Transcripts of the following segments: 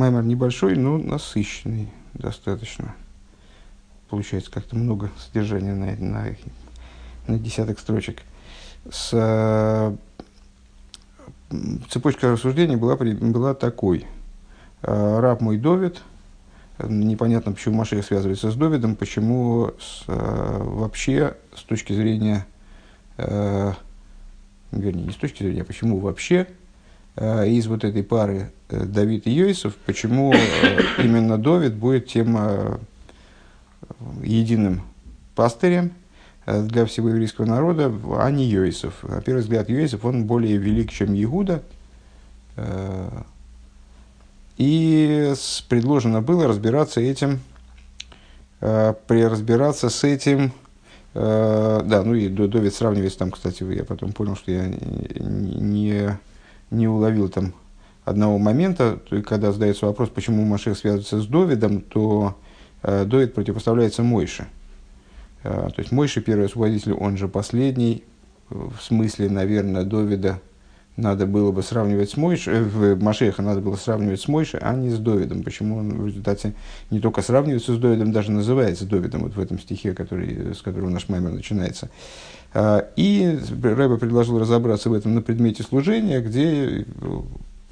Маймер небольшой, но насыщенный достаточно. Получается как-то много содержания на, на, на десяток строчек. С, цепочка рассуждений была, была такой. Э, раб мой Довид, непонятно, почему Машех связывается с Довидом, почему с, э, вообще с точки зрения, э, вернее, не с точки зрения, а почему вообще из вот этой пары э, Давид и Йосиф, почему э, именно Довид будет тем э, единым пастырем э, для всего еврейского народа, а не Йосиф. На первый взгляд, Йосиф, он более велик, чем Иуда, э, и предложено было разбираться этим, э, разбираться с этим, э, да, ну и Довид сравнивается там, кстати, я потом понял, что я не, не уловил там одного момента, когда задается вопрос, почему Машех связывается с Довидом, то э, Довид противопоставляется Мойше. То есть Мойше первый освободитель, он же последний, в смысле, наверное, Довида – надо было бы сравнивать с Мойшей, э, Машеха надо было сравнивать с Мойшей, а не с Довидом. Почему он в результате не только сравнивается с Довидом, даже называется Довидом вот в этом стихе, который, с которого наш маймер начинается. А, и Рэба предложил разобраться в этом на предмете служения, где,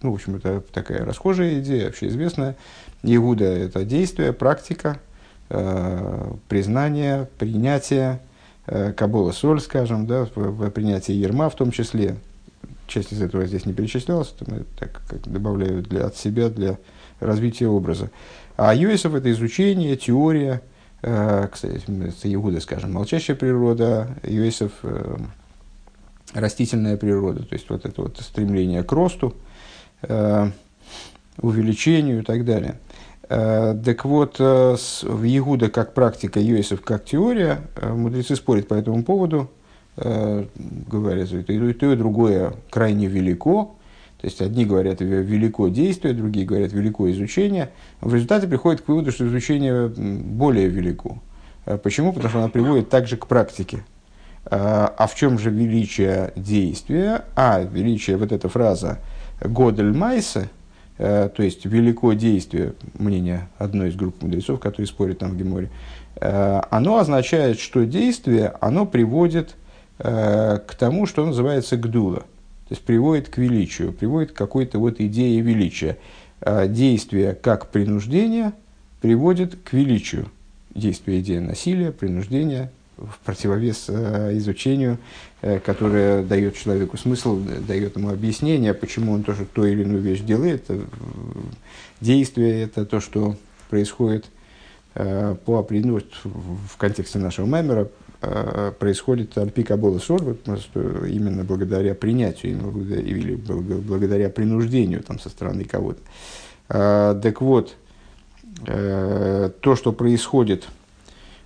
ну, в общем, это такая расхожая идея, вообще известная. Иуда – это действие, практика, а, признание, принятие, а, Кабола соль, скажем, да, принятие ерма в том числе, часть из этого здесь не перечислялась, это мы так как добавляю для, от себя для развития образа. А Юэсов это изучение, теория, э, кстати, Иуда, скажем, молчащая природа, Юэсов э, растительная природа, то есть вот это вот стремление к росту, э, увеличению и так далее. Так вот, в Иуда как практика, Юэсов как теория, мудрецы спорят по этому поводу, говорят, что и то, и другое крайне велико. То есть одни говорят велико действие, другие говорят велико изучение. В результате приходят к выводу, что изучение более велико. А почему? Потому что она приводит также к практике. А, а в чем же величие действия? А, величие, вот эта фраза «годель майса», э, то есть велико действие, мнение одной из групп мудрецов, которые спорят там в Геморе, э, оно означает, что действие, оно приводит Э, к тому, что называется гдула. То есть приводит к величию, приводит к какой-то вот идее величия. Э, действие как принуждение приводит к величию. Действие идея насилия, принуждения в противовес э, изучению, которое дает человеку смысл, дает ему объяснение, почему он тоже ту или иную вещь делает. Действие – это то, что происходит по определенному, в контексте нашего мемера, Э, происходит альпи кабола сор, именно благодаря принятию, или благодаря принуждению там, со стороны кого-то. А, так вот, э, то, что происходит,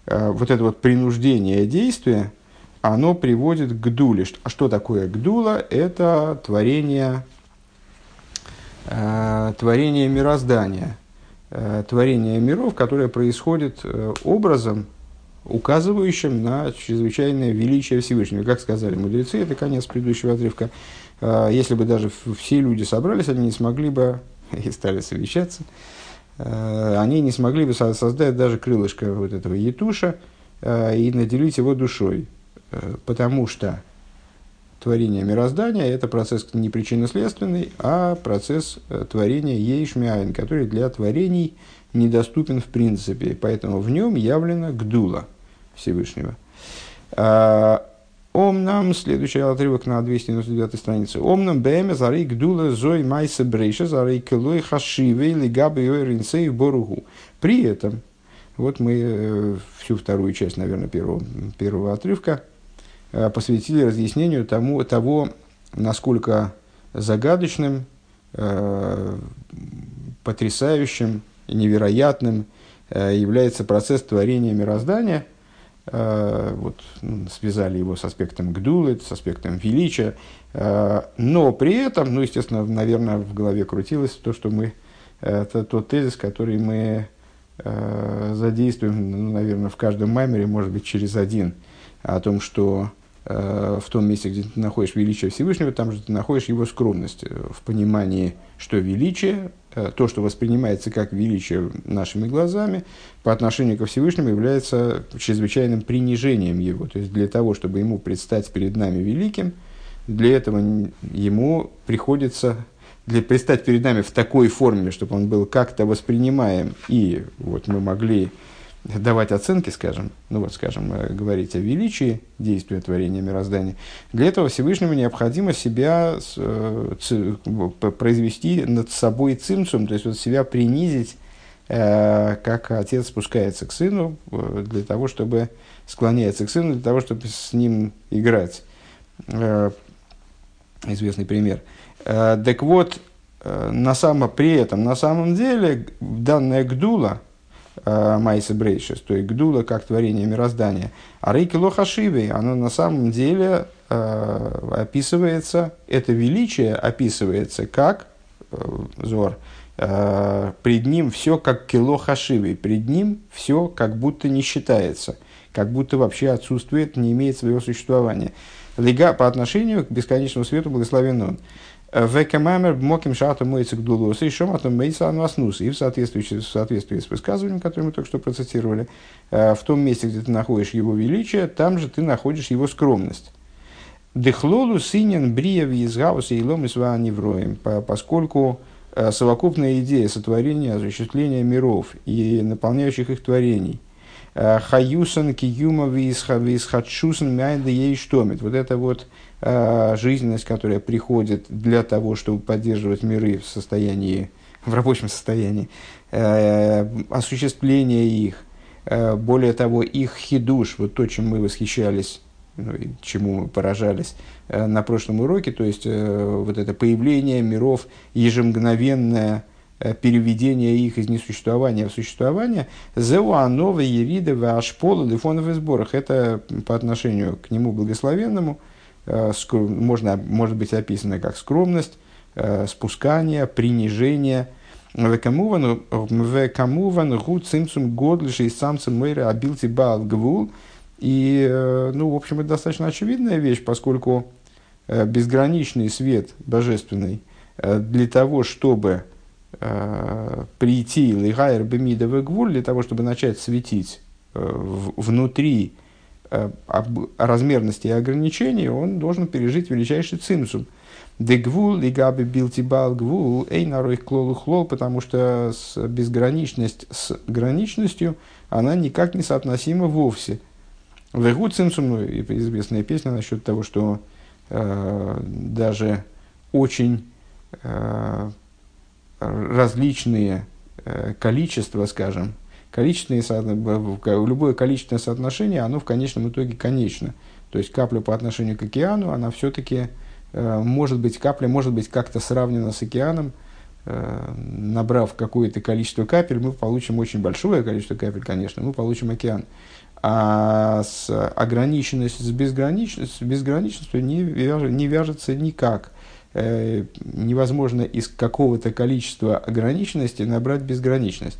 э, вот это вот принуждение действия, оно приводит к дуле. А что такое гдула? Это творение, творение мироздания, творение миров, которое происходит образом, указывающим на чрезвычайное величие Всевышнего. Как сказали мудрецы, это конец предыдущего отрывка. А, если бы даже все люди собрались, они не смогли бы, и стали совещаться, а, они не смогли бы создать даже крылышко вот этого етуша а, и наделить его душой. Потому что творение мироздания – это процесс не причинно-следственный, а процесс э, творения ейшмиайн, который для творений недоступен в принципе, поэтому в нем явлена гдула Всевышнего. А, Ом нам, следующий отрывок на 299 странице. Ом нам бэме зарей гдула зой майса брейша зарей килой хашивей лигабы ринсей боругу. При этом, вот мы э, всю вторую часть, наверное, первого, первого отрывка э, посвятили разъяснению тому, того, насколько загадочным, э, потрясающим, невероятным является процесс творения мироздания. Э, вот, ну, связали его с аспектом гдулы, с аспектом величия. Э, но при этом, ну, естественно, наверное, в голове крутилось то, что мы, это тот тезис, который мы задействуем, ну, наверное, в каждом маймере, может быть, через один, о том, что в том месте, где ты находишь величие Всевышнего, там же ты находишь его скромность в понимании, что величие, то, что воспринимается как величие нашими глазами, по отношению ко Всевышнему является чрезвычайным принижением его. То есть для того, чтобы ему предстать перед нами великим, для этого ему приходится для предстать перед нами в такой форме, чтобы он был как-то воспринимаем, и вот мы могли давать оценки, скажем, ну вот, скажем, э, говорить о величии действия творения мироздания, для этого Всевышнему необходимо себя э, ц, произвести над собой цимцум, то есть вот себя принизить, э, как отец спускается к сыну, э, для того, чтобы склоняется к сыну, для того, чтобы с ним играть. Э, известный пример. Э, так вот, на самом, при этом, на самом деле, данная гдула, Майса Брейшес, то есть гдула как творение мироздания, а рейки лохашивей, оно на самом деле описывается, это величие описывается как, Зор, пред ним все как кило хашивей, пред ним все как будто не считается, как будто вообще отсутствует, не имеет своего существования. Лига по отношению к бесконечному свету благословен он. Векамамер моким шатом моется к дулоса, и шоматом мейса анваснус. И в соответствии, в соответствии с высказыванием, которое мы только что процитировали, в том месте, где ты находишь его величие, там же ты находишь его скромность. Дехлолу синен брия визгаус и лом невроем, поскольку совокупная идея сотворения, осуществления миров и наполняющих их творений – хаюсан киюма висхадшусан мяйда ей штомит. Вот это вот жизненность, которая приходит для того, чтобы поддерживать миры в состоянии, в рабочем состоянии, э, осуществление их, более того, их хидуш, вот то, чем мы восхищались, ну, чему мы поражались на прошлом уроке, то есть вот это появление миров ежемгновенное, Э, переведение их из несуществования в существование, зеуанова ерида ашпола лифонов и сборах. Это по отношению к нему благословенному э, можно, может быть описано как скромность, э, спускание, принижение. Векамуван гу цимцум годлиши и самцем мэра абилти баал гвул. И, ну, в общем, это достаточно очевидная вещь, поскольку безграничный свет божественный для того, чтобы э, прийти лигайр бемидовый гвуль для того, чтобы начать светить э, внутри э, об, размерности и ограничений, он должен пережить величайший цимсум. Дегвул и габи билтибал гвул эй нарой клолу хлол, потому что с безграничность с граничностью она никак не соотносима вовсе. Вегу цимсум, ну, известная песня насчет того, что э, даже очень э, различные э, количества, скажем, количественные, любое количественное соотношение, оно в конечном итоге конечно. То есть капля по отношению к океану, она все-таки э, может быть, капля может быть как-то сравнена с океаном, э, набрав какое-то количество капель, мы получим очень большое количество капель, конечно, мы получим океан. А с ограниченность с безграничностью, с безграничностью не, вяж, не вяжется никак. Э, невозможно из какого-то количества ограниченности набрать безграничность.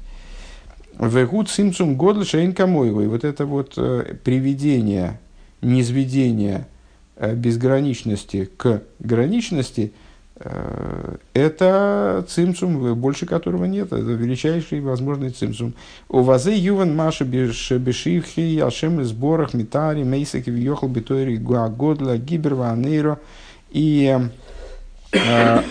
Вегут симцум годл шейн камоевой. Вот это вот э, приведение, низведение э, безграничности к граничности, это цимцум, больше которого нет, это величайший возможный цимцум. У вазе юван маша бешивхи, ашем сборах, митари, мейсаки, вьехал битори, гуагодла, гиберва, анейро. И Э,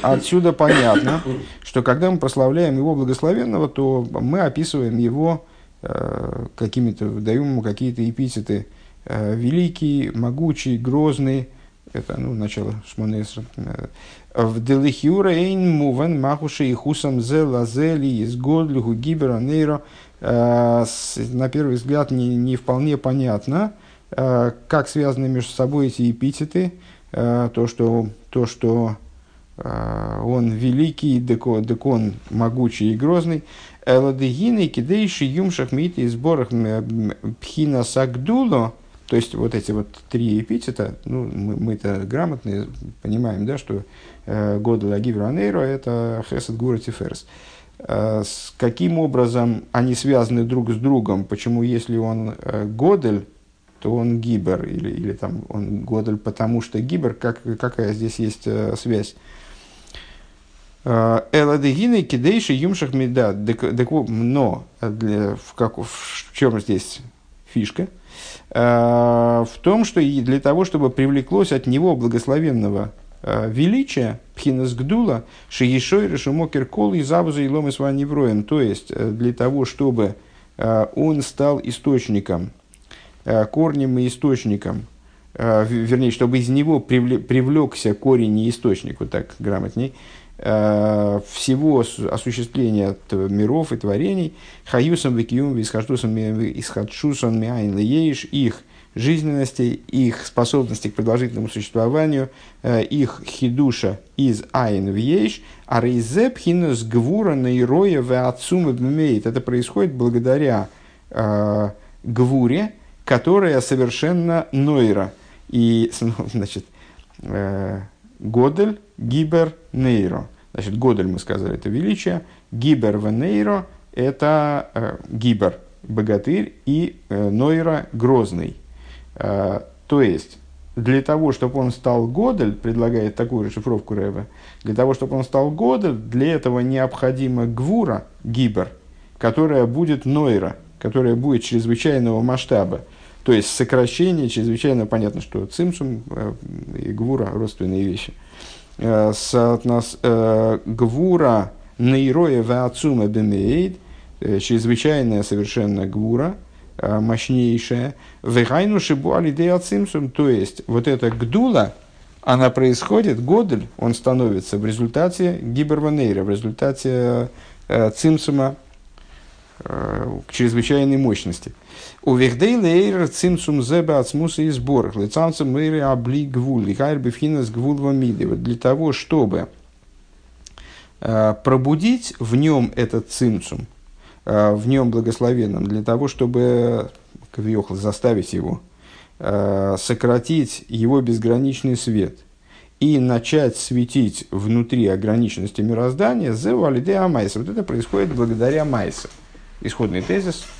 отсюда понятно, что когда мы прославляем его благословенного, то мы описываем его э, какими-то, даем ему какие-то эпитеты э, великий, могучий, грозный, это ну, начало Шмонесра. В Делихюра эйн муван махуши и хусам зе лазели из годлюху гибера нейро. На первый взгляд не, не вполне понятно, как связаны между собой эти эпитеты. То, что, то, что он великий, декон, декон могучий и грозный. Эладегины, кидейши, юмшах, миты, сборах пхина сагдуло. То есть вот эти вот три эпитета, ну, мы, мы-то грамотные, понимаем, да, что э, года Лагивра это Хесед Гура Тиферс. Э, с каким образом они связаны друг с другом? Почему, если он э, Годель, то он гибер, или, или там он Годель, потому что гибер, как, какая здесь есть э, связь? Э, Эладегины кидейши юмшах меда. Но для, в, как, в чем здесь фишка? Э, в том, что для того, чтобы привлеклось от него благословенного э, величия, пхинас гдула, шиешой решумокер кол и забуза и ломы невроем. То есть, для того, чтобы он стал источником, корнем и источником, вернее, чтобы из него привлекся корень и источник, вот так грамотней, Э, всего осуществления миров и творений, хаюсом викиум исхадшусом миайн лееш, их жизненности, их способности к продолжительному существованию, э, их хидуша из айн в ейш, а рейзеп хинус гвура нейроя в отцум Это происходит благодаря э, гвуре, которая совершенно нойра. И, значит, э, Годель, Гибер, Нейро. Значит, Годель, мы сказали, это величие. Гибер в Нейро – это э, Гибер, богатырь, и э, Нойра – грозный. Э, то есть, для того, чтобы он стал Годель, предлагает такую расшифровку Рэба, для того, чтобы он стал Годель, для этого необходима Гвура, Гибер, которая будет Нойра, которая будет чрезвычайного масштаба. То есть сокращение чрезвычайно понятно, что цимсум э, и гвура родственные вещи. Э, соотнос, э, гвура нейроя ваацума бемейд, чрезвычайная совершенно гвура, мощнейшая, вегайну шибу цимсум, то есть вот эта гдула, она происходит, годель, он становится в результате гиберванейра, в результате цимсума к чрезвычайной мощности. У вехдей лейр цимсум зеба ацмуса и сбор. Лицанцем мэри обли гвул. И хайр бифхинас гвул. Для того, чтобы э, пробудить в нем этот цимсум, э, в нем благословенном, для того, чтобы Кавиохл заставить его, э, сократить его безграничный свет и начать светить внутри ограниченности мироздания, зевалиде амайса. Вот это происходит благодаря майса. Исходный тезис –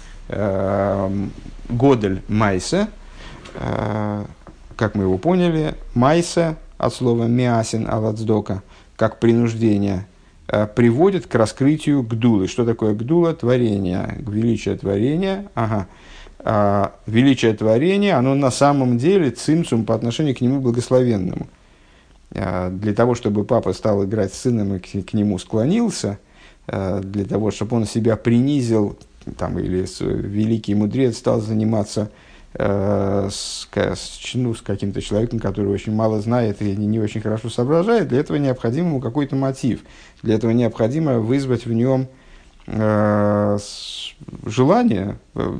Годель Майса, э, как мы его поняли, Майса от слова миасин аладздока, как принуждение, э, приводит к раскрытию гдулы. Что такое гдула? Творение, величие творения. Ага. А, величие творения, оно на самом деле цимсум по отношению к нему благословенному. Для того, чтобы папа стал играть с сыном и к, нему склонился, для того, чтобы он себя принизил там, или с, великий мудрец стал заниматься э, с, с, ну, с каким-то человеком, который очень мало знает и не, не очень хорошо соображает, для этого необходим ему какой-то мотив. Для этого необходимо вызвать в нем э, желание э,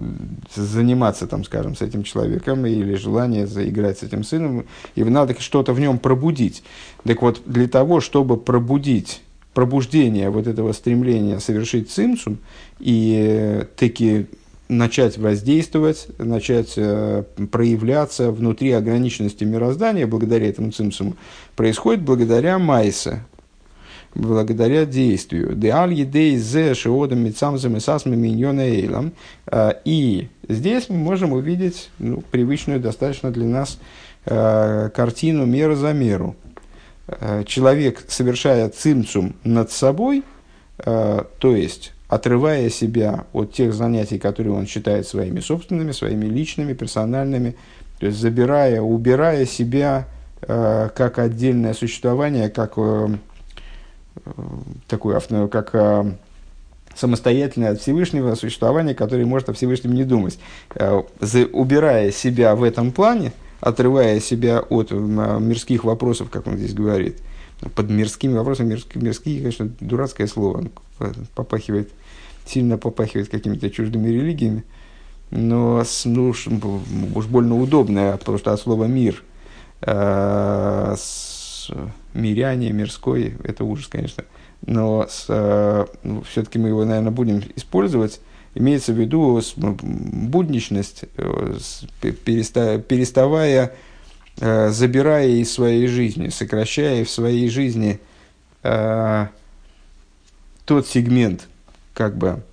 заниматься, там, скажем, с этим человеком или желание заиграть с этим сыном, и надо что-то в нем пробудить. Так вот, для того, чтобы пробудить пробуждение вот этого стремления совершить цимсум и таки начать воздействовать, начать э, проявляться внутри ограниченности мироздания благодаря этому цимсуму, происходит благодаря майса, благодаря действию. Э, и здесь мы можем увидеть ну, привычную достаточно для нас э, картину мера за меру – Э, человек, совершая цимцум над собой, э, то есть отрывая себя от тех занятий, которые он считает своими собственными, своими личными, персональными, то есть забирая, убирая себя э, как отдельное существование, как такое, как самостоятельное от Всевышнего существование, которое может о Всевышнем не думать. Убирая себя в этом плане, отрывая себя от мирских вопросов, как он здесь говорит. Под мирскими вопросами, мирские, мирские конечно, дурацкое слово, попахивает, сильно попахивает какими-то чуждыми религиями, но ну, уж, уж больно удобное, что от слова «мир», э, с, миряне, мирской, это ужас, конечно, но э, ну, все-таки мы его, наверное, будем использовать Имеется в виду будничность, э, переставая, э, забирая из своей жизни, сокращая в своей жизни э, тот сегмент как бы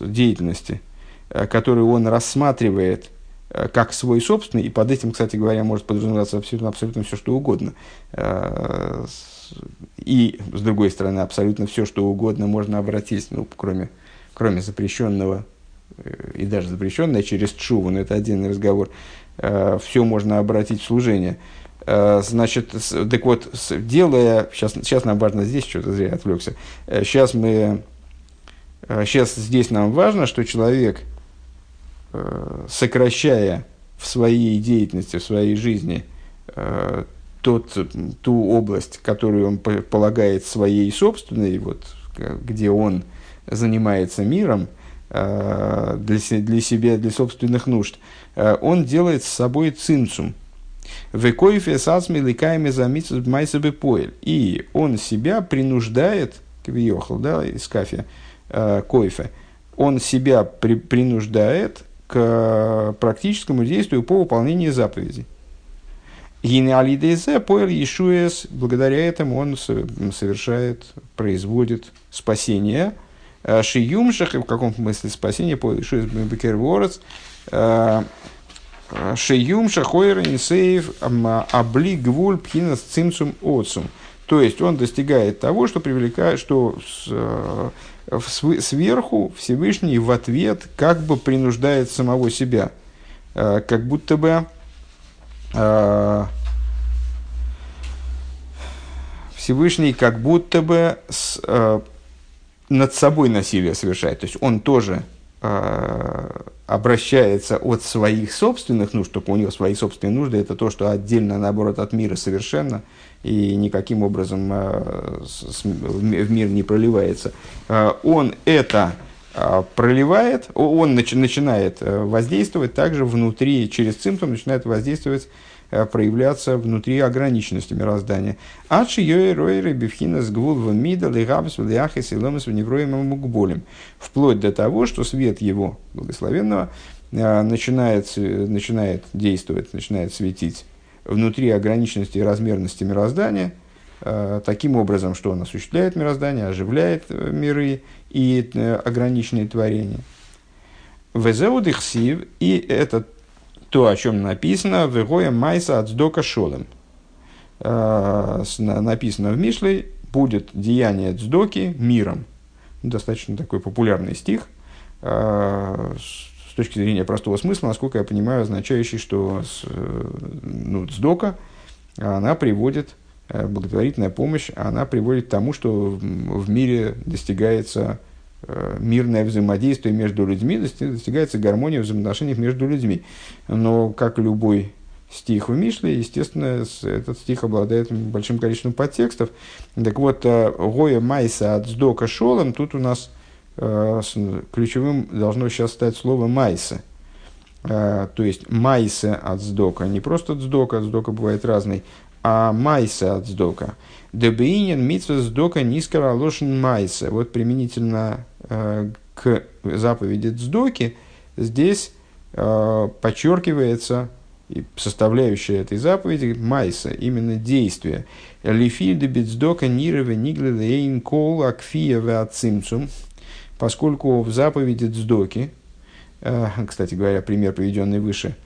деятельности, который он рассматривает как свой собственный, и под этим, кстати говоря, может подразумеваться абсолютно, абсолютно все, что угодно. И, с другой стороны, абсолютно все, что угодно можно обратить, ну, кроме, кроме запрещенного, и даже запрещенное через чуву, но это отдельный разговор, все можно обратить в служение – Э, значит, так вот, делая, сейчас, сейчас нам важно здесь, что-то зря отвлекся, сейчас э, мы, сейчас э, здесь нам важно, что человек, сокращая в своей деятельности, в своей жизни тот, ту область, которую он полагает своей собственной, вот, где он занимается миром, для, для себя, для собственных нужд, он делает с собой цинцум – Векоифе сасми ликаями замитсус майсабы поэль. И он себя принуждает, квиохал, да, из кафе, э, койфе, он себя при, принуждает к практическому действию по выполнению заповедей. Гинеалидезе поэль Ешуэс, благодаря этому он совершает, производит спасение. Э, Шиюмшах, в каком смысле спасение, поэль Ешуэс Бекерворец, э, Шеюм шахойра инсеев обли гвуль пхинас цимцум отцум. То есть он достигает того, что привлекает, что э, сверху Всевышний в ответ как бы принуждает самого себя, э, как будто бы э, Всевышний как будто бы над собой насилие совершает. То есть он тоже обращается от своих собственных нужд, только у него свои собственные нужды, это то, что отдельно, наоборот, от мира совершенно и никаким образом э, в мир не проливается. Э, он это э, проливает, он начинает воздействовать также внутри, через цимптом начинает воздействовать Э, проявляться внутри ограниченности мироздания. Адши йой ройры бифхина с гвул мида лигабс вляхис и ломас мукболем. Вплоть до того, что свет его благословенного э, начинает, начинает действовать, начинает светить внутри ограниченности и размерности мироздания, э, таким образом, что он осуществляет мироздание, оживляет миры и ограниченные творения. Везеудихсив, и этот то, о чем написано, «Вегоя майса от сдока шолем». А, написано в Мишле, будет деяние цдоки миром. Достаточно такой популярный стих, а, с точки зрения простого смысла, насколько я понимаю, означающий, что ну, цдока, она приводит, э, благотворительная помощь, она приводит к тому, что в мире достигается Э, мирное взаимодействие между людьми, достигается гармония в взаимоотношениях между людьми. Но, как любой стих в Мишле, естественно, этот стих обладает большим количеством подтекстов. Так вот, э, Гоя Майса от Сдока Шолом, тут у нас э, ключевым должно сейчас стать слово Майса. То есть Майса от Сдока, не просто Сдока, Сдока бывает разный, а Майса от Сдока. Дебеинин митсва Сдока низкара лошен Майса. Вот применительно Э, к заповеди Цдоки, здесь э, подчеркивается и составляющая этой заповеди майса, именно действие. Лифильды бицдока нирове нигледейн кол акфия ацимцум, поскольку в заповеди Цдоки, э, кстати говоря, пример, приведенный выше,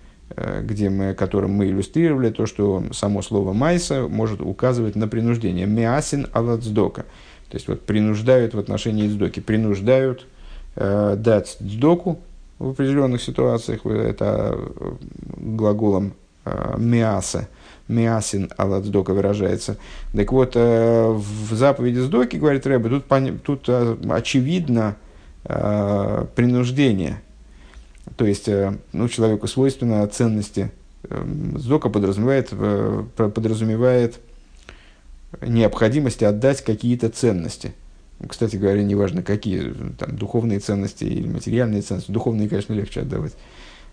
где мы, которым мы иллюстрировали то, что само слово майса может указывать на принуждение. Миасин аладздока. То есть вот принуждают в отношении дздоки, принуждают э, дать дздоку в определенных ситуациях, это э, глаголом э, миаса, миасин аладздока выражается. Так вот, э, в заповеди сдоки, говорит Рэбе, тут, тут э, очевидно э, принуждение. То есть, э, ну, человеку свойственно ценности. Э, сдока подразумевает, э, подразумевает необходимости отдать какие-то ценности. Кстати говоря, неважно какие, там, духовные ценности или материальные ценности. Духовные, конечно, легче отдавать.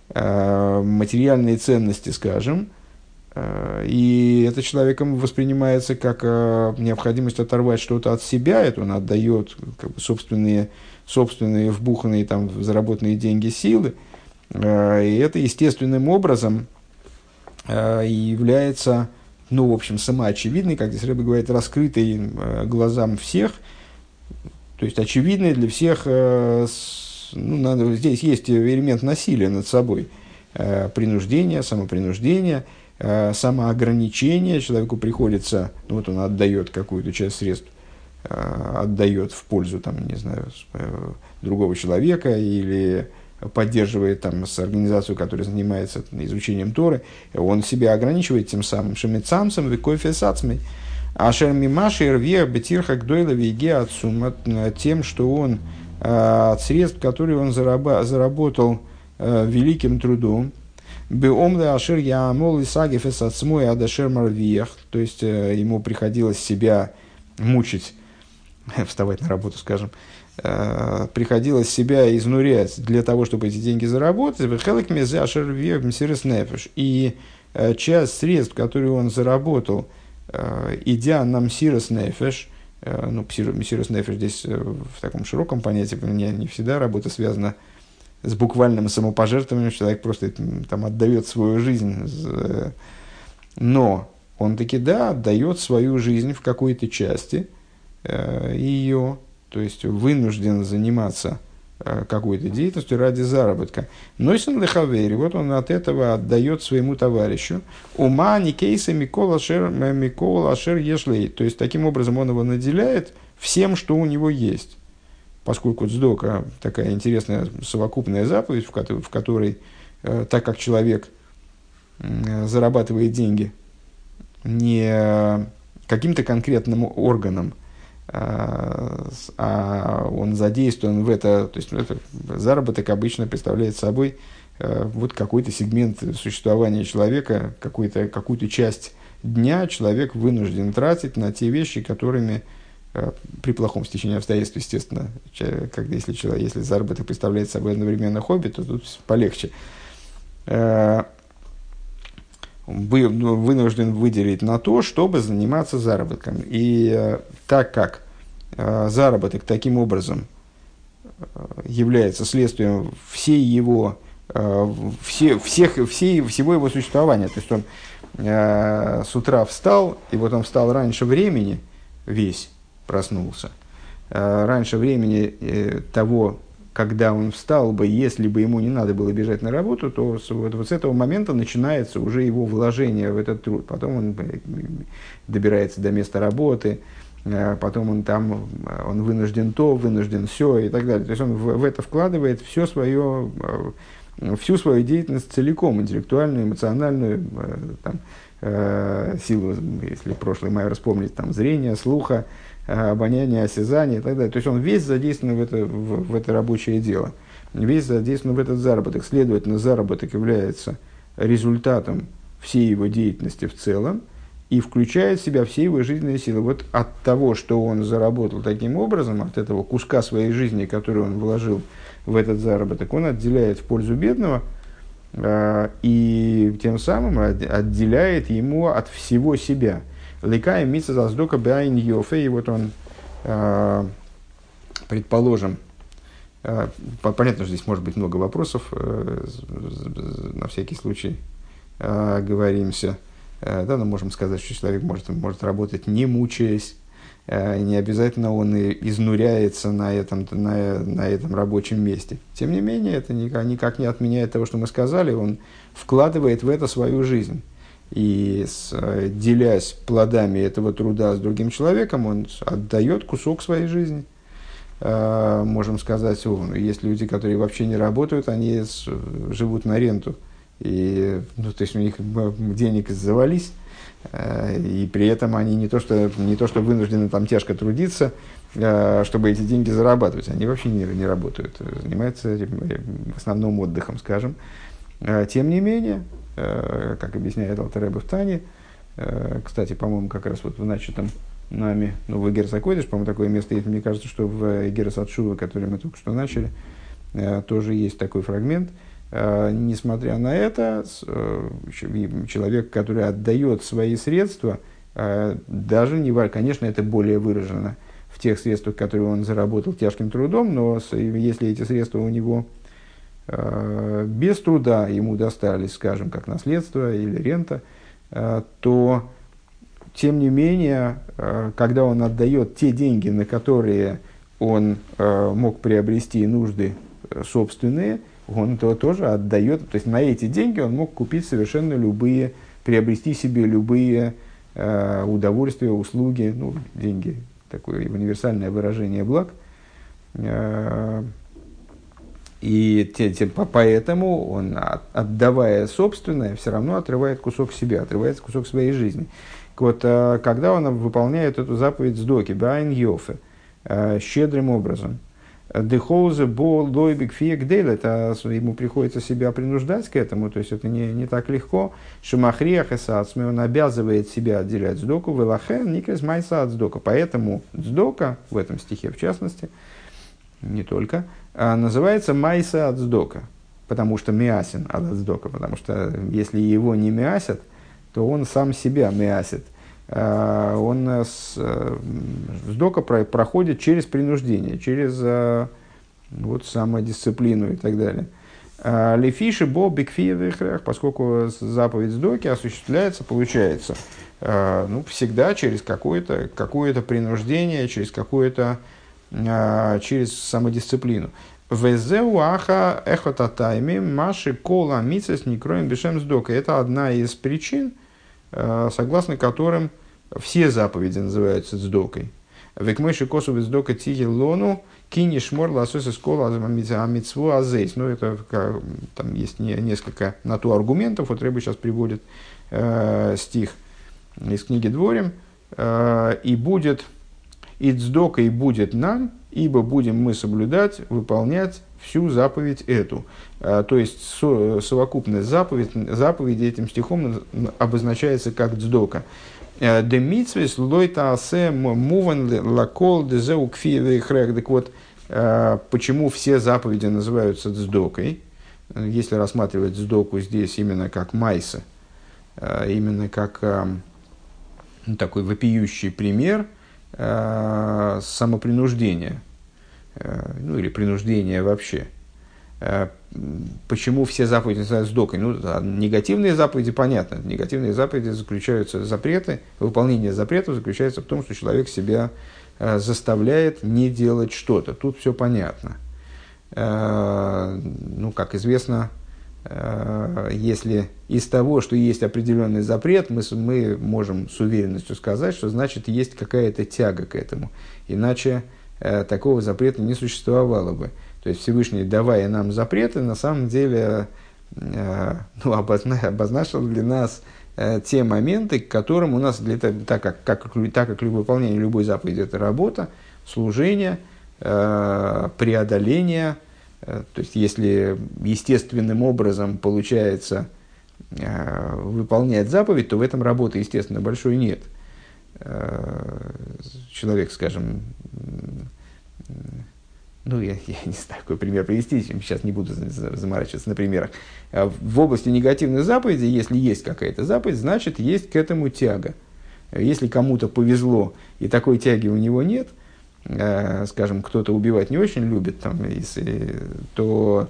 А, материальные ценности, скажем, а, и это человеком воспринимается как а, необходимость оторвать что-то от себя, это он отдает как бы, собственные, собственные вбуханные, там, заработанные деньги, силы, и это естественным образом является ну, в общем, самоочевидный, как здесь Рэбе говорит, раскрытый э, глазам всех, то есть очевидный для всех, э, ну, надо, здесь есть элемент насилия над собой. принуждения, самопринуждения, самоограничения. Человеку приходится, ну вот он отдает какую-то часть средств, отдает в пользу, там, не знаю, другого человека или поддерживает там, с организацию, которая занимается изучением Торы, он себя ограничивает тем самым шемицамсом, викофе сацмой. А шермимаши рвех бетирха гдойла веге отсума тем, что он э, от средств, которые он заработал э, великим трудом, Беомле ашер яамол и сагифес отсмой адашер марвиях, то есть э, ему приходилось себя мучить, вставать на работу, скажем, Э, приходилось себя изнурять для того, чтобы эти деньги заработать, и э, часть средств, которые он заработал, э, идя на Мсирос Нефеш, ну, Мсирос Нефеш здесь в таком широком понятии, не, не всегда работа связана с буквальным самопожертвованием, человек просто там отдает свою жизнь, но он таки, да, отдает свою жизнь в какой-то части ее, то есть вынужден заниматься э, какой-то деятельностью ради заработка. Но если лехавери, вот он от этого отдает своему товарищу. Ума не кейса Микола Шер, Микола Шер Ешлей. То есть, таким образом он его наделяет всем, что у него есть. Поскольку цдока такая интересная совокупная заповедь, в которой, в которой э, так как человек зарабатывает деньги не каким-то конкретным органом, а, а он задействован в это, то есть это, заработок обычно представляет собой э, вот какой-то сегмент существования человека, какую-то какую часть дня человек вынужден тратить на те вещи, которыми э, при плохом стечении обстоятельств, естественно, когда если, человек, если заработок представляет собой одновременно хобби, то тут полегче. Ну, вынужден выделить на то, чтобы заниматься заработком. И так как заработок таким образом э, является следствием всей его, все, всех, всей, всего его существования, то есть он с утра встал, и вот он встал раньше времени, весь проснулся, раньше времени того когда он встал бы, если бы ему не надо было бежать на работу, то вот, вот с этого момента начинается уже его вложение в этот труд. Потом он э, добирается до места работы, э, потом он там, э, он вынужден то, вынужден все и так далее. То есть он в, в это вкладывает все свое, всю свою деятельность целиком, интеллектуальную, эмоциональную, там, силу, если прошлый май вспомнить, там, зрение, слуха, Э, обоняние, осязание и так далее. То есть он весь задействован в это, в, в это рабочее дело, весь задействован в этот заработок. Следовательно, заработок является результатом всей его деятельности в целом и включает в себя все его жизненные силы. Вот от того, что он заработал таким образом, от этого куска своей жизни, который он вложил в этот заработок, он отделяет в пользу бедного э, и тем самым отделяет ему от всего себя – Ликаем мица заздока байн йофе. И вот он, э, предположим, э, понятно, что здесь может быть много вопросов, э, на всякий случай говоримся. Да, но можем сказать, что человек может, может работать не мучаясь, не обязательно он и изнуряется на этом, на, на этом рабочем месте. Тем не менее, это никак, никак не отменяет того, что мы сказали, он вкладывает в это свою жизнь. И с, э, делясь плодами этого труда с другим человеком, он отдает кусок своей жизни. Э, можем сказать, ну, есть люди, которые вообще не работают, они живут на ренту. И, ну, то есть у них денег завались, э, и при этом они не то, что, не то, что вынуждены там тяжко трудиться, чтобы эти деньги зарабатывать. Они вообще не, не работают, занимаются в основном отдыхом, скажем. Тем не менее, Э, как объясняет Алтареба в Тане. Э, кстати, по-моему, как раз вот в начатом нами, ну, в Эгерс Акодиш, по-моему, такое место есть. Мне кажется, что в Эгерс Атшува, который мы только что начали, э, тоже есть такой фрагмент. Несмотря на это, человек, который отдает свои средства, даже не конечно, это более выражено в тех средствах, которые он заработал тяжким трудом, но если эти средства у него Э, без труда ему достались, скажем, как наследство или рента, э, то, тем не менее, э, когда он отдает те деньги, на которые он мог приобрести нужды собственные, он то тоже отдает, то есть на эти деньги он мог купить совершенно любые, приобрести себе любые э, удовольствия, услуги, ну, деньги, такое универсальное выражение благ. Э, и те, те, поэтому он, отдавая собственное, все равно отрывает кусок себя, отрывает кусок своей жизни. Вот, э, когда он выполняет эту заповедь сдоки, байн йофе, э, щедрым образом, Дехоузе бо лойбик фиек это ему приходится себя принуждать к этому, то есть это не, не так легко. Шумахриях и сацме, он обязывает себя отделять сдоку, велахен никрес майса от сдока. Поэтому сдока, в этом стихе в частности, не только, а называется майса от сдока, потому что миасин от сдока, потому что если его не миасят, то он сам себя миасит. А, он с, э, сдока проходит через принуждение, через э, вот, самодисциплину и так далее. Лефиши бо бикфиевых поскольку заповедь сдоки осуществляется, получается, ну, всегда через какое-то какое принуждение, через какое-то через самодисциплину. Везеу аха эхотатайми маши кола мицес не кроем бешем сдока. Это одна из причин, Э, согласно которым все заповеди называются цдокой. Векмыши косу сдока тиги лону кини шмор ласос из кола амитсву азейс. Ну, это там есть не, несколько на то аргументов. Вот Рэба сейчас приводит э, стих из книги Дворим. Э, и будет, и цдока и будет нам, ибо будем мы соблюдать, выполнять всю заповедь эту. А, то есть совокупность заповедь, заповеди этим стихом обозначается как дздока. Э, де митсвис лойта лакол дезеу кфиеве хрех. Так вот, э, почему все заповеди называются дздокой? Если рассматривать дздоку здесь именно как майса, э, именно как ну, такой вопиющий пример самопринуждения, ну или принуждения вообще – Э, почему все заповеди называются докой? Ну, негативные заповеди, понятно. Негативные заповеди заключаются, запреты, выполнение запретов заключается в том, что человек себя э, заставляет не делать что-то. Тут все понятно. Э, ну, как известно, если из того, что есть определенный запрет, мы, мы можем с уверенностью сказать, что значит есть какая-то тяга к этому. Иначе такого запрета не существовало бы. То есть Всевышний, давая нам запреты, на самом деле э, ну, обозна, обозначил для нас э, те моменты, к которым у нас, для, так, как, как, так как выполнение любой заповеди – это работа, служение, э, преодоление. Э, то есть, если естественным образом получается э, выполнять заповедь, то в этом работы, естественно, большой нет. Э, человек, скажем, ну, я, я не знаю, какой пример привести, сейчас не буду заморачиваться на примерах. В области негативной заповеди, если есть какая-то заповедь, значит, есть к этому тяга. Если кому-то повезло, и такой тяги у него нет, э, скажем, кто-то убивать не очень любит, там, если, то,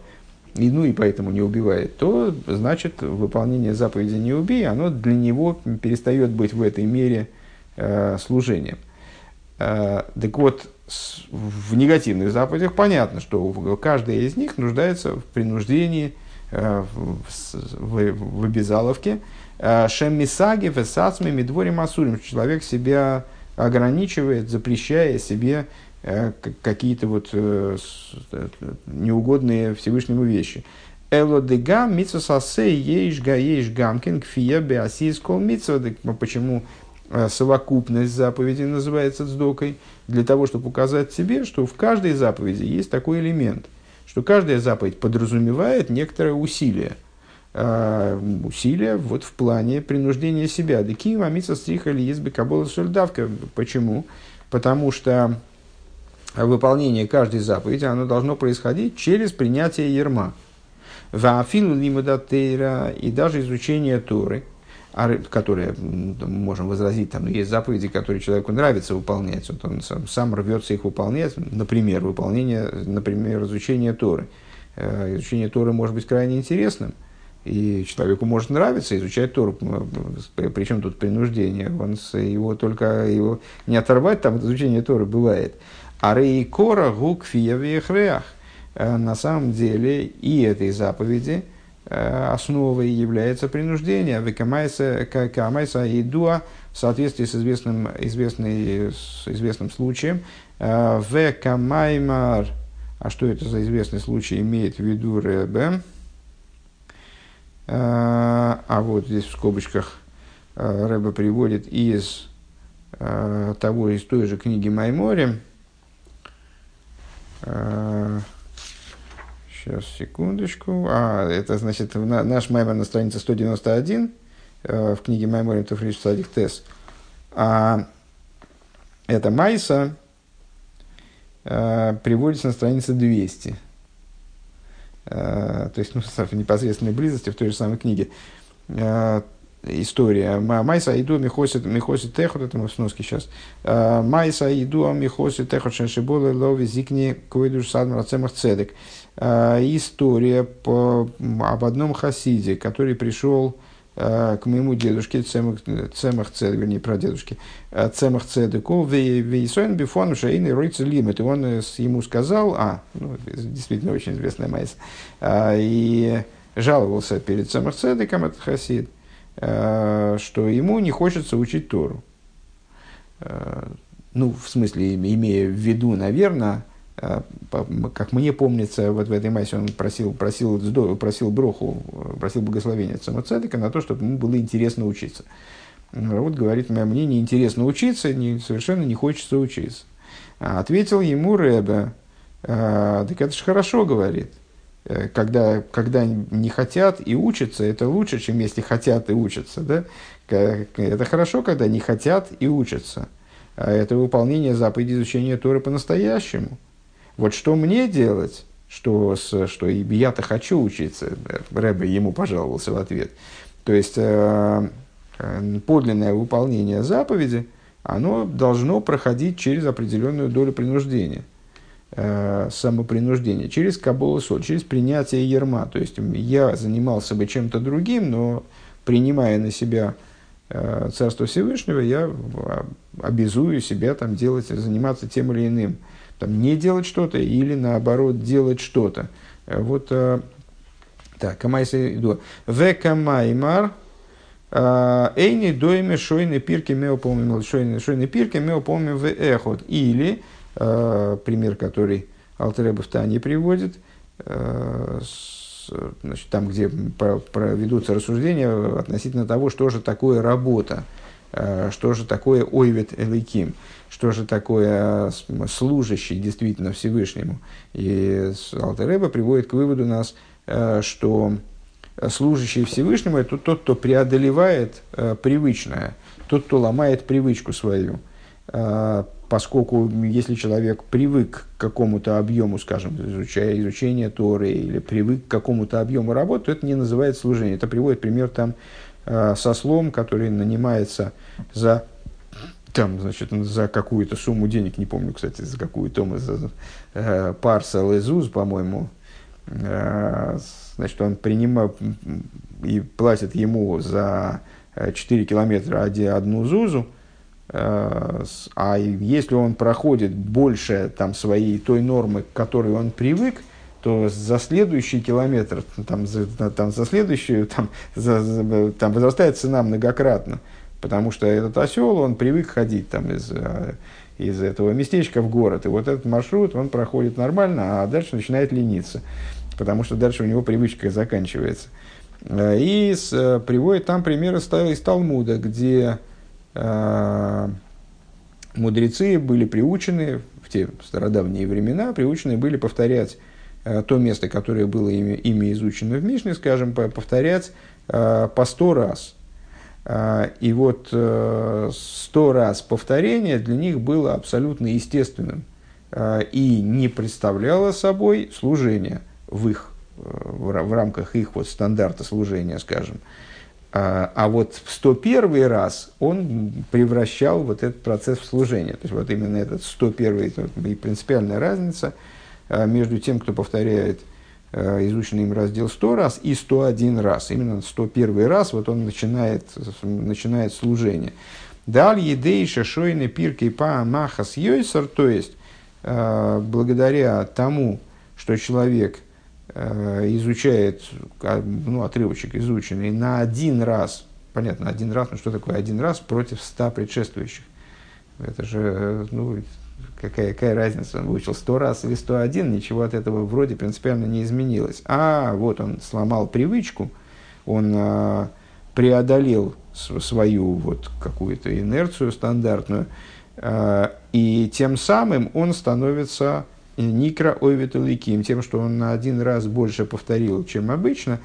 и, ну и поэтому не убивает, то значит выполнение заповеди «не убей», оно для него перестает быть в этой мере э, служением. Э, так вот, в негативных заповедях понятно, что каждая из них нуждается в принуждении, э, в, в обязаловке. Э, Шеммисаги, Весацми, Медвори Масурим. Человек себя ограничивает, запрещая себе какие-то вот неугодные Всевышнему вещи. Эло дега митсусасе ейш га ейш гамкин кфия беасис кол Почему Э, совокупность заповедей называется цдокой, для того, чтобы указать себе, что в каждой заповеди есть такой элемент, что каждая заповедь подразумевает некоторое усилие. Э, усилие вот в плане принуждения себя. Деким амица стриха или есть бекабола сульдавка. Почему? Потому что выполнение каждой заповеди оно должно происходить через принятие ерма. Ваафилу лимудатейра и даже изучение Торы – которые, можем возразить, там, есть заповеди, которые человеку нравится выполнять, вот он сам, сам рвется их выполнять, например, выполнение, например, изучение Торы. Э, изучение Торы может быть крайне интересным, и человеку может нравиться изучать Тору, причем тут принуждение, он его только его не оторвать там от изучения Торы бывает. А рейкора гук фиевехреах. на самом деле и этой заповеди основой является принуждение. Векамайса и дуа в соответствии с известным, известный, с известным случаем. Векамаймар, а что это за известный случай имеет в виду Ребе? А вот здесь в скобочках Рэба приводит из того, из той же книги Маймори. Сейчас, секундочку. А, это значит наш Маймор на странице 191 в книге Маймори Туфриш Садик Тес. А это Майса приводится на странице 200. То есть, ну, в непосредственной близости в той же самой книге история. Майса иду михосит михосит техот, это мы в сноске сейчас. Майса иду михосит техот шеншиболы лови зикни койдуш садмар цемах цедек. История по, об одном хасиде, который пришел к моему дедушке Цемах, Цемах Цедек, вернее, про дедушки, Цемах Цедеку, Вейсойн Бифон Шейный Ройца Лимит. И он ему сказал, а, ну, действительно очень известная майса, и жаловался перед Цемах Цедеком, этот хасид, Э, что ему не хочется учить Тору. Э, ну, в смысле, имея в виду, наверное, э, как мне помнится, вот в этой массе он просил, просил, просил броху, просил благословения Цамацедека на то, чтобы ему было интересно учиться. Вот говорит, мне неинтересно учиться, не, совершенно не хочется учиться. А ответил ему Рэбе, так это же хорошо, говорит. Э, когда, когда не хотят и учатся, это лучше, чем если хотят и учатся. Да? Это хорошо, когда не хотят и учатся. А это выполнение заповеди изучения Торы по-настоящему. Вот что мне делать, что, что я-то хочу учиться, Рэбе ему пожаловался в ответ. То есть, э, э, подлинное выполнение заповеди, оно должно проходить через определенную долю принуждения – э, самопринуждения, через Кабола Соль, через принятие ерма. То есть я занимался бы чем-то другим, но принимая на себя Царство Всевышнего, я обязую себя там, делать, заниматься тем или иным. Там, не делать что-то или наоборот делать что-то. Э, вот э, так, Камайса иду. Векамаймар, э, Эйни дойме шойны пирки мео помним шойны пирки мео помним в эхот. Или пример, который Алтереба в Тане приводит, значит, там, где проведутся рассуждения относительно того, что же такое работа, что же такое ойвет эликим, что же такое служащий действительно Всевышнему. И Алтереба приводит к выводу нас, что служащий Всевышнему – это тот, кто преодолевает привычное, тот, кто ломает привычку свою – поскольку если человек привык к какому-то объему, скажем, изучая изучение Торы или привык к какому-то объему работы, то это не называется служение. Это приводит пример там э, со слом, который нанимается за там, значит, за какую-то сумму денег, не помню, кстати, за какую то за э, парса лезуз, по-моему, э, значит, он принимает и платит ему за 4 э, километра одну зузу, а если он проходит больше там, своей той нормы, к которой он привык, то за следующий километр, там, за, там, за следующую, там, за, за, там возрастает цена многократно. Потому что этот осел, он привык ходить там, из, э, из этого местечка в город. И вот этот маршрут, он проходит нормально, а дальше начинает лениться. Потому что дальше у него привычка заканчивается. Э, и с, приводит там примеры из Талмуда, где Э, мудрецы были приучены в те стародавние времена, приучены были повторять э, то место, которое было ими, ими изучено в Мишне, скажем, повторять э, по сто раз. И вот сто раз повторение для них было абсолютно естественным и не представляло собой служение в их в рамках их вот стандарта служения, скажем. А, вот в 101 раз он превращал вот этот процесс в служение. То есть вот именно этот 101 и принципиальная разница между тем, кто повторяет а, изученный им раздел 100 раз и 101 раз. Именно 101 раз вот он начинает, начинает служение. Дал едей шашойны пиркой па махас йойсар, то есть благодаря тому, что человек изучает ну, отрывочек изученный на один раз, понятно, один раз, ну что такое один раз против ста предшествующих? Это же, ну, какая, какая разница, он выучил сто раз или сто один, ничего от этого вроде принципиально не изменилось. А вот он сломал привычку, он а, преодолел свою вот какую-то инерцию стандартную, а, и тем самым он становится никро ойветаликим, тем, что он на один раз больше повторил, чем обычно,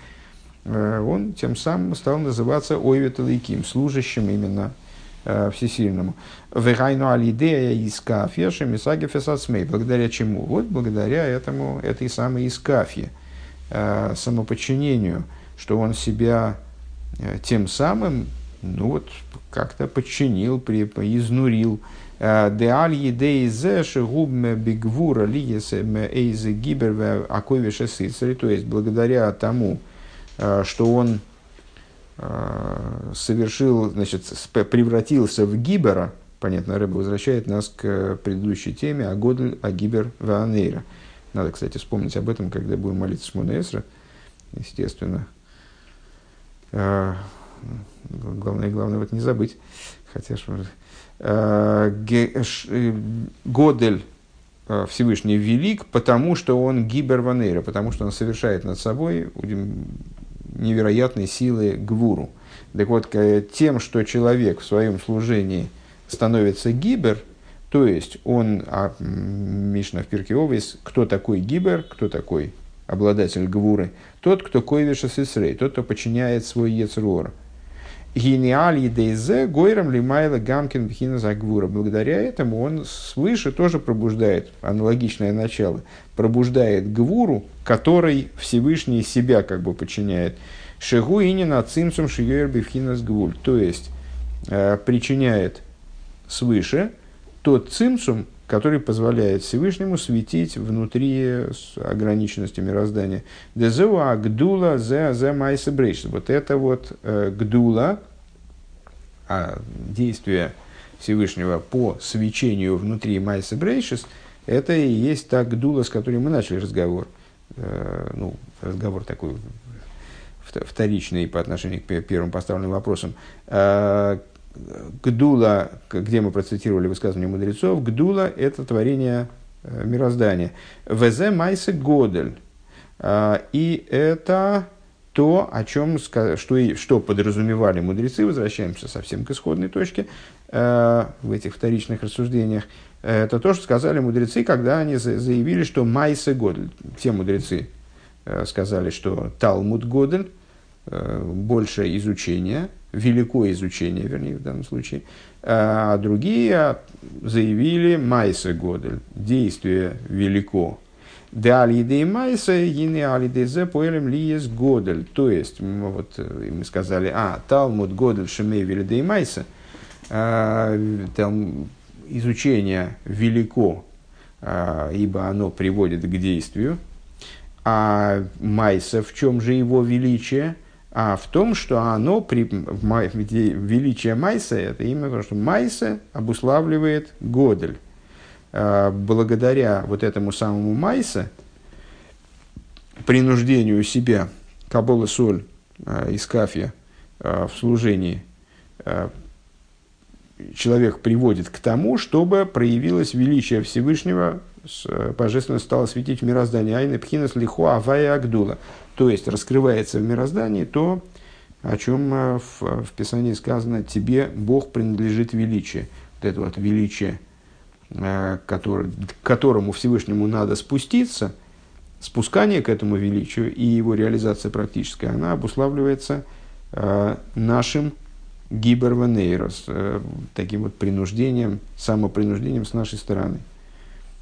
а, он тем самым стал называться ойветаликим, служащим именно Э, всесильному. Вегайну алидея искафия шемисаги фесацмей. Благодаря чему? Вот благодаря этому, этой самой искафе, э, самоподчинению, что он себя э, тем самым, ну вот, как-то подчинил, при, изнурил. Деаль едейзе шегубме бигвура лиесе эйзе гибер аковише то есть благодаря тому, что он Э, совершил, значит, превратился в гибера, понятно, Рэба возвращает нас к предыдущей теме о Годль, о гибер Ваанейра. Надо, кстати, вспомнить об этом, когда будем молиться с Мунаэсра, естественно. Э, главное, главное вот не забыть. Хотя э, Годель Всевышний велик, потому что он гибер ванейра, потому что он совершает над собой невероятной силы гвуру. Так вот, тем, что человек в своем служении становится гибер, то есть он, а, Мишна в Пиркеовис, кто такой гибер, кто такой обладатель гвуры, тот, кто койвиша сисрей, тот, кто подчиняет свой ецруор. Гениали дейзе гойрам лимайла гамкин бхина загвура. Благодаря этому он свыше тоже пробуждает аналогичное начало. Пробуждает гвуру, который Всевышний себя как бы подчиняет. Шегу инина цимсум шиюэр бифхина гвуль. То есть э, причиняет свыше тот цимсум, который позволяет Всевышнему светить внутри ограниченности мироздания. Дезеуа гдула зе зе майса Вот это вот э, гдула, а действие Всевышнего по свечению внутри майса брейшис, это и есть та гдула, с которой мы начали разговор. Э, ну, разговор такой вторичный по отношению к первым поставленным вопросам. Э, Гдула, где мы процитировали высказывание мудрецов, Гдула – это творение э, мироздания. Везе майсе годель. А, и это то, о чем, что, что подразумевали мудрецы, возвращаемся совсем к исходной точке э, в этих вторичных рассуждениях, это то, что сказали мудрецы, когда они заявили, что майсе годель. Все мудрецы э, сказали, что Талмуд годель, больше изучения – великое изучение, вернее, в данном случае, а другие заявили майса годель, действие велико. Да алидей майса, ины алидезе поэлем лиес годель. То есть, мы, вот, э, мы сказали, а, талмуд годель шемей велидей майса, а, там изучение велико, а, ибо оно приводит к действию. А майса, в чем же его величие – а в том, что оно при величие Майса, это именно потому, что Майса обуславливает Годель. А, благодаря вот этому самому Майса, принуждению себя, Кабола Соль а, из Кафья а, в служении, человек приводит к тому, чтобы проявилось величие Всевышнего, божественность стала светить в мироздании. Айна пхинас лихо авая агдула то есть раскрывается в мироздании то, о чем э, в, в Писании сказано, тебе Бог принадлежит величие. Вот это вот величие, э, который, к которому Всевышнему надо спуститься, спускание к этому величию и его реализация практическая, она обуславливается э, нашим гибервенейрос, таким вот принуждением, самопринуждением с нашей стороны –